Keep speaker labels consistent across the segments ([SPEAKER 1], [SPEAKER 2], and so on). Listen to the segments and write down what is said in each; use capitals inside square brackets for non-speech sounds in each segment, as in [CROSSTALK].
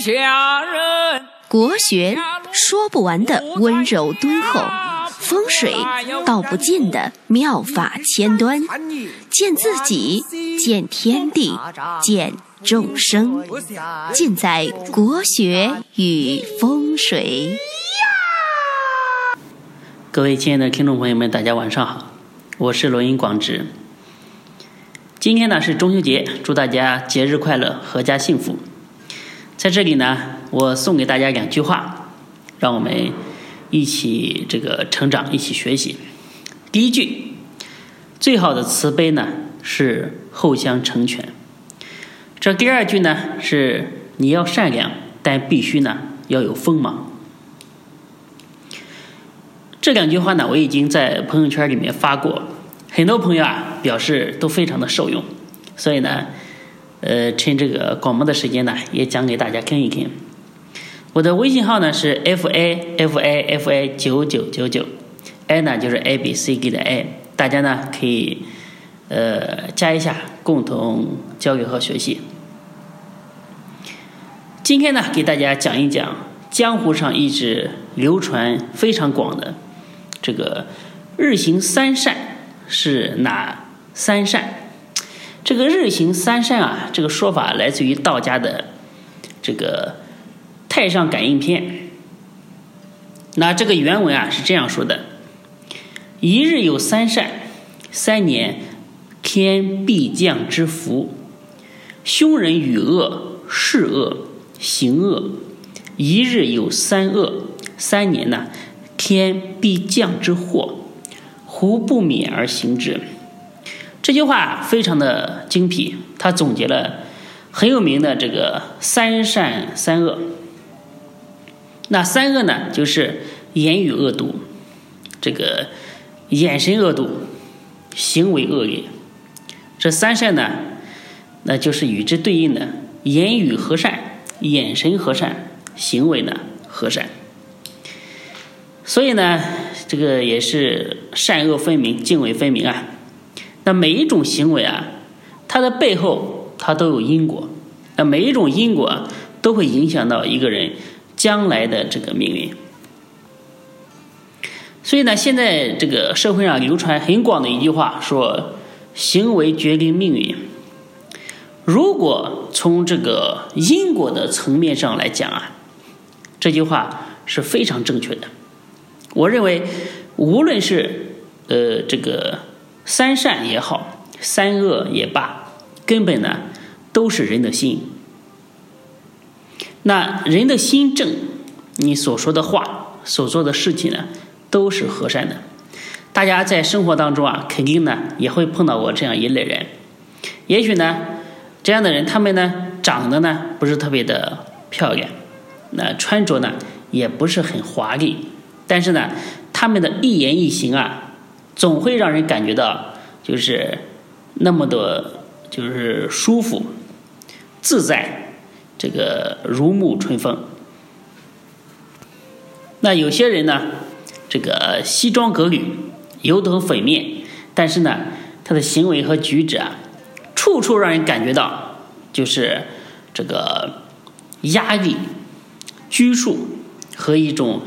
[SPEAKER 1] 下人。
[SPEAKER 2] 国学说不完的温柔敦厚，风水道不尽的妙法千端，见自己，见天地，见众生，尽在国学与风水。
[SPEAKER 3] 各位亲爱的听众朋友们，大家晚上好，我是罗音广直。今天呢是中秋节，祝大家节日快乐，阖家幸福。在这里呢，我送给大家两句话，让我们一起这个成长，一起学习。第一句，最好的慈悲呢是后相成全。这第二句呢是你要善良，但必须呢要有锋芒。这两句话呢，我已经在朋友圈里面发过，很多朋友啊表示都非常的受用，所以呢，呃，趁这个广播的时间呢，也讲给大家听一听。我的微信号呢是 f a f a f a 九九九九，a 呢就是 a b c d 的 a，大家呢可以呃加一下，共同交流和学习。今天呢，给大家讲一讲江湖上一直流传非常广的。这个日行三善是哪三善？这个日行三善啊，这个说法来自于道家的这个《太上感应篇》。那这个原文啊是这样说的：一日有三善，三年天必降之福。凶人与恶，是恶，行恶；一日有三恶，三年呢？天必降之祸，胡不免而行之？这句话非常的精辟，它总结了很有名的这个三善三恶。那三恶呢，就是言语恶毒，这个眼神恶毒，行为恶劣。这三善呢，那就是与之对应的言语和善，眼神和善，行为呢和善。所以呢，这个也是善恶分明、泾渭分明啊。那每一种行为啊，它的背后它都有因果。那每一种因果都会影响到一个人将来的这个命运。所以呢，现在这个社会上流传很广的一句话说：“行为决定命运。”如果从这个因果的层面上来讲啊，这句话是非常正确的。我认为，无论是呃这个三善也好，三恶也罢，根本呢都是人的心。那人的心正，你所说的话、所做的事情呢，都是和善的。大家在生活当中啊，肯定呢也会碰到过这样一类人。也许呢，这样的人他们呢长得呢不是特别的漂亮，那穿着呢也不是很华丽。但是呢，他们的一言一行啊，总会让人感觉到就是那么的，就是舒服、自在，这个如沐春风。那有些人呢，这个西装革履、油头粉面，但是呢，他的行为和举止啊，处处让人感觉到就是这个压抑、拘束和一种。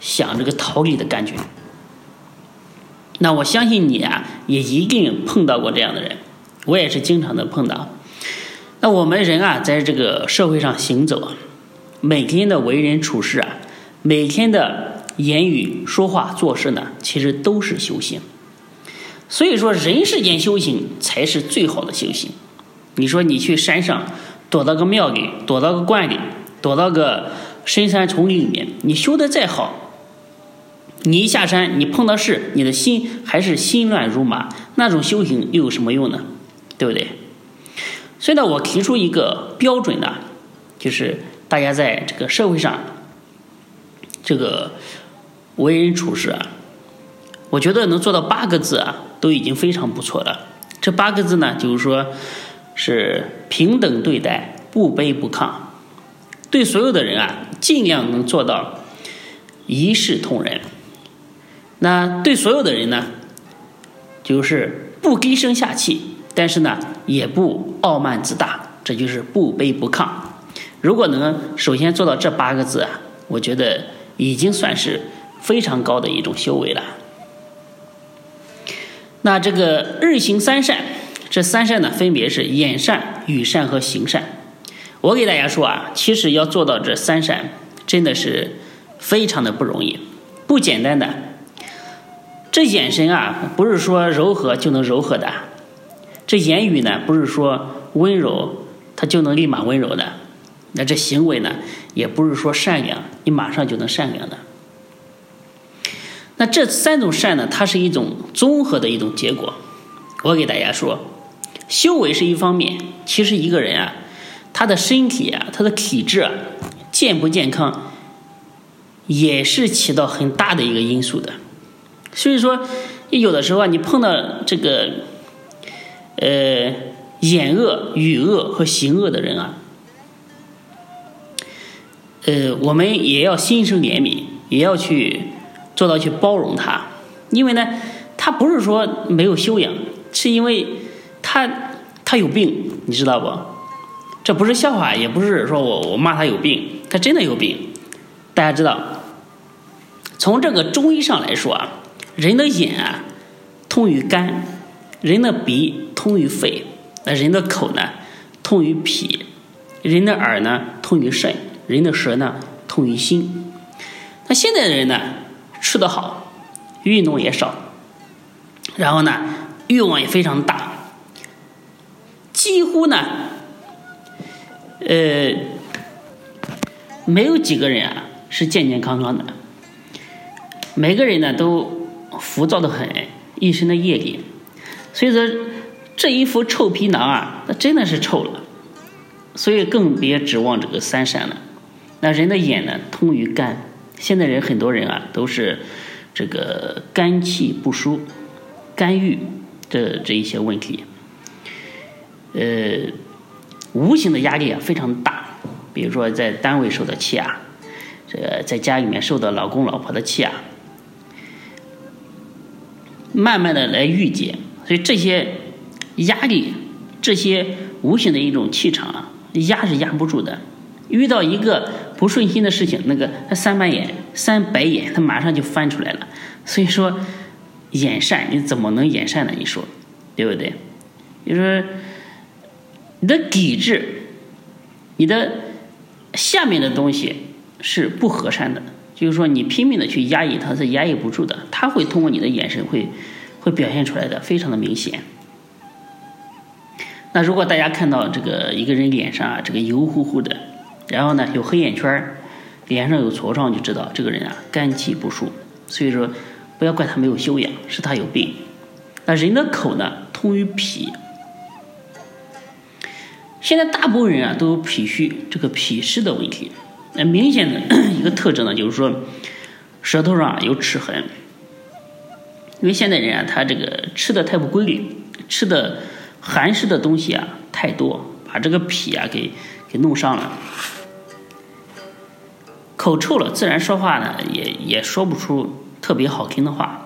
[SPEAKER 3] 想这个逃离的感觉，那我相信你啊，也一定碰到过这样的人，我也是经常的碰到。那我们人啊，在这个社会上行走，每天的为人处事啊，每天的言语说话做事呢，其实都是修行。所以说，人世间修行才是最好的修行。你说你去山上躲到个庙里，躲到个观里，躲到个深山丛林里面，你修的再好。你一下山，你碰到事，你的心还是心乱如麻，那种修行又有什么用呢？对不对？所以呢，我提出一个标准呢，就是大家在这个社会上，这个为人处事啊，我觉得能做到八个字啊，都已经非常不错了。这八个字呢，就是说，是平等对待，不卑不亢，对所有的人啊，尽量能做到一视同仁。那对所有的人呢，就是不低声下气，但是呢，也不傲慢自大，这就是不卑不亢。如果能首先做到这八个字啊，我觉得已经算是非常高的一种修为了。那这个日行三善，这三善呢，分别是眼善、语善和行善。我给大家说啊，其实要做到这三善，真的是非常的不容易，不简单的。这眼神啊，不是说柔和就能柔和的；这言语呢，不是说温柔它就能立马温柔的。那这行为呢，也不是说善良你马上就能善良的。那这三种善呢，它是一种综合的一种结果。我给大家说，修为是一方面，其实一个人啊，他的身体啊，他的体质啊，健不健康，也是起到很大的一个因素的。所以说，有的时候啊，你碰到这个，呃，言恶、语恶和行恶的人啊，呃，我们也要心生怜悯，也要去。做到去包容他，因为呢，他不是说没有修养，是因为他他有病，你知道不？这不是笑话，也不是说我我骂他有病，他真的有病。大家知道，从这个中医上来说啊，人的眼啊通于肝，人的鼻通于肺，那人的口呢通于脾，人的耳呢通于肾，人的舌呢通于心。那现在的人呢？吃得好，运动也少，然后呢，欲望也非常大，几乎呢，呃，没有几个人啊是健健康康的，每个人呢都浮躁的很，一身的业力，所以说这一副臭皮囊啊，那真的是臭了，所以更别指望这个三闪了。那人的眼呢，通于肝。现在人很多人啊，都是这个肝气不舒、肝郁这这一些问题，呃，无形的压力啊非常大。比如说在单位受的气啊，这个在家里面受的老公老婆的气啊，慢慢的来郁结，所以这些压力、这些无形的一种气场啊，压是压不住的。遇到一个不顺心的事情，那个他三白眼、三白眼，他马上就翻出来了。所以说，眼善你怎么能眼善呢？你说，对不对？就说你的底质，你的下面的东西是不和善的，就是说你拼命的去压抑它，是压抑不住的，它会通过你的眼神会会表现出来的，非常的明显。那如果大家看到这个一个人脸上啊，这个油乎乎的。然后呢，有黑眼圈脸上有痤疮，就知道这个人啊肝气不舒。所以说，不要怪他没有修养，是他有病。那人的口呢，通于脾。现在大部分人啊都有脾虚，这个脾湿的问题。那明显的 [CLEARS THROAT] 一个特征呢，就是说舌头上有齿痕。因为现在人啊，他这个吃的太不规律，吃的寒湿的东西啊太多，把这个脾啊给给弄伤了。口臭了，自然说话呢也也说不出特别好听的话。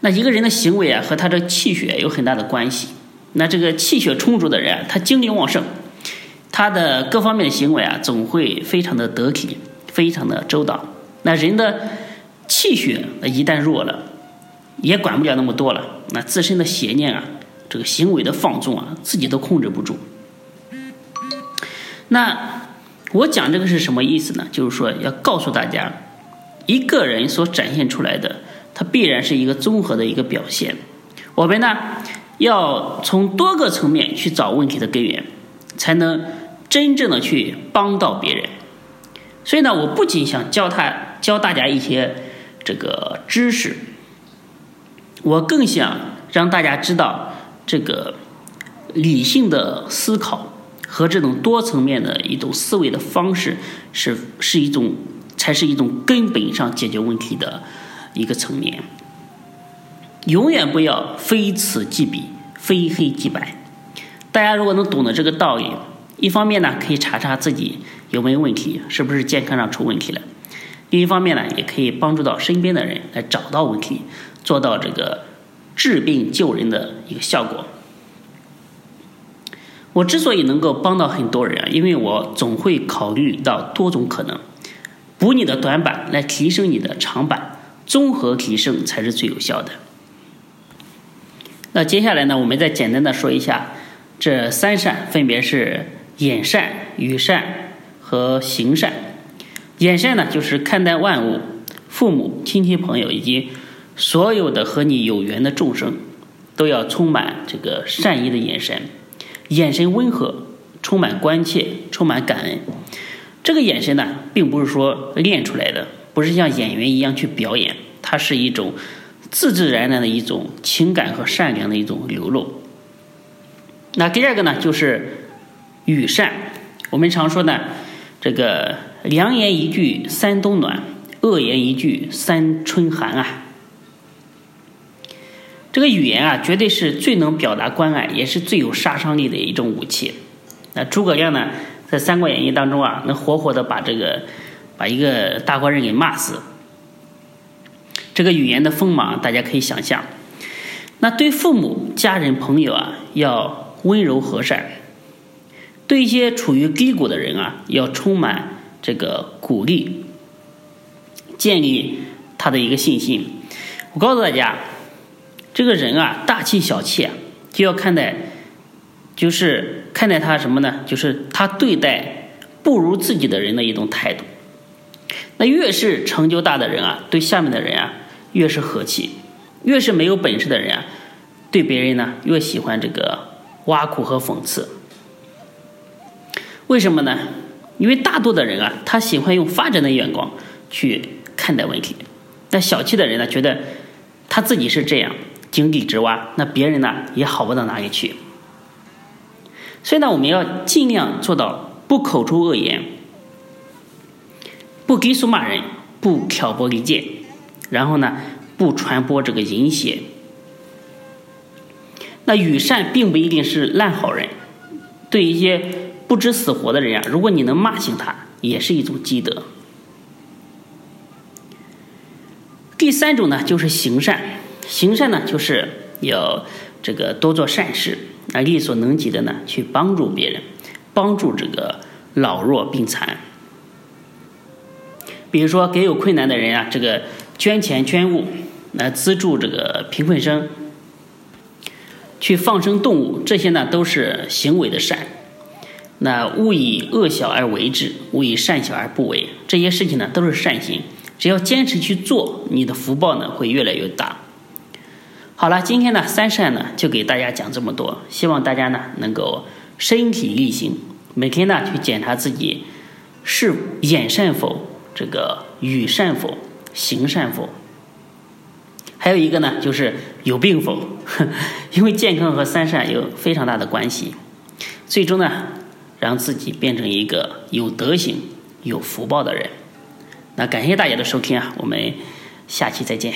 [SPEAKER 3] 那一个人的行为啊，和他的气血有很大的关系。那这个气血充足的人啊，他精力旺盛，他的各方面的行为啊，总会非常的得体，非常的周到。那人的气血一旦弱了，也管不了那么多了。那自身的邪念啊，这个行为的放纵啊，自己都控制不住。那。我讲这个是什么意思呢？就是说要告诉大家，一个人所展现出来的，它必然是一个综合的一个表现。我们呢，要从多个层面去找问题的根源，才能真正的去帮到别人。所以呢，我不仅想教他教大家一些这个知识，我更想让大家知道这个理性的思考。和这种多层面的一种思维的方式，是是一种，才是一种根本上解决问题的一个层面。永远不要非此即彼，非黑即白。大家如果能懂得这个道理，一方面呢，可以查查自己有没有问题，是不是健康上出问题了；另一方面呢，也可以帮助到身边的人来找到问题，做到这个治病救人的一个效果。我之所以能够帮到很多人啊，因为我总会考虑到多种可能，补你的短板来提升你的长板，综合提升才是最有效的。那接下来呢，我们再简单的说一下这三扇，分别是眼善、语善和行善。眼善呢，就是看待万物、父母亲戚朋友以及所有的和你有缘的众生，都要充满这个善意的眼神，眼神温和，充满关切，充满感恩。这个眼神呢，并不是说练出来的，不是像演员一样去表演，它是一种。自自然然的一种情感和善良的一种流露。那第二个呢，就是与善。我们常说呢，这个良言一句三冬暖，恶言一句三春寒啊。这个语言啊，绝对是最能表达关爱，也是最有杀伤力的一种武器。那诸葛亮呢，在《三国演义》当中啊，能活活的把这个把一个大官人给骂死。这个语言的锋芒，大家可以想象。那对父母、家人、朋友啊，要温柔和善；对一些处于低谷的人啊，要充满这个鼓励，建立他的一个信心。我告诉大家，这个人啊，大气小气啊，就要看待，就是看待他什么呢？就是他对待不如自己的人的一种态度。那越是成就大的人啊，对下面的人啊。越是和气，越是没有本事的人啊，对别人呢越喜欢这个挖苦和讽刺。为什么呢？因为大多的人啊，他喜欢用发展的眼光去看待问题。那小气的人呢，觉得他自己是这样井底之蛙，那别人呢也好不到哪里去。所以呢，我们要尽量做到不口出恶言，不低俗骂人，不挑拨离间。然后呢，不传播这个淫邪。那与善并不一定是烂好人，对一些不知死活的人啊，如果你能骂醒他，也是一种积德。第三种呢，就是行善。行善呢，就是要这个多做善事，那力所能及的呢，去帮助别人，帮助这个老弱病残。比如说，给有困难的人啊，这个。捐钱捐物来资助这个贫困生，去放生动物，这些呢都是行为的善。那勿以恶小而为之，勿以善小而不为。这些事情呢都是善行，只要坚持去做，你的福报呢会越来越大。好了，今天呢三善呢就给大家讲这么多，希望大家呢能够身体力行，每天呢去检查自己是眼善否，这个语善否。行善否？还有一个呢，就是有病否？[LAUGHS] 因为健康和三善有非常大的关系。最终呢，让自己变成一个有德行、有福报的人。那感谢大家的收听啊，我们下期再见。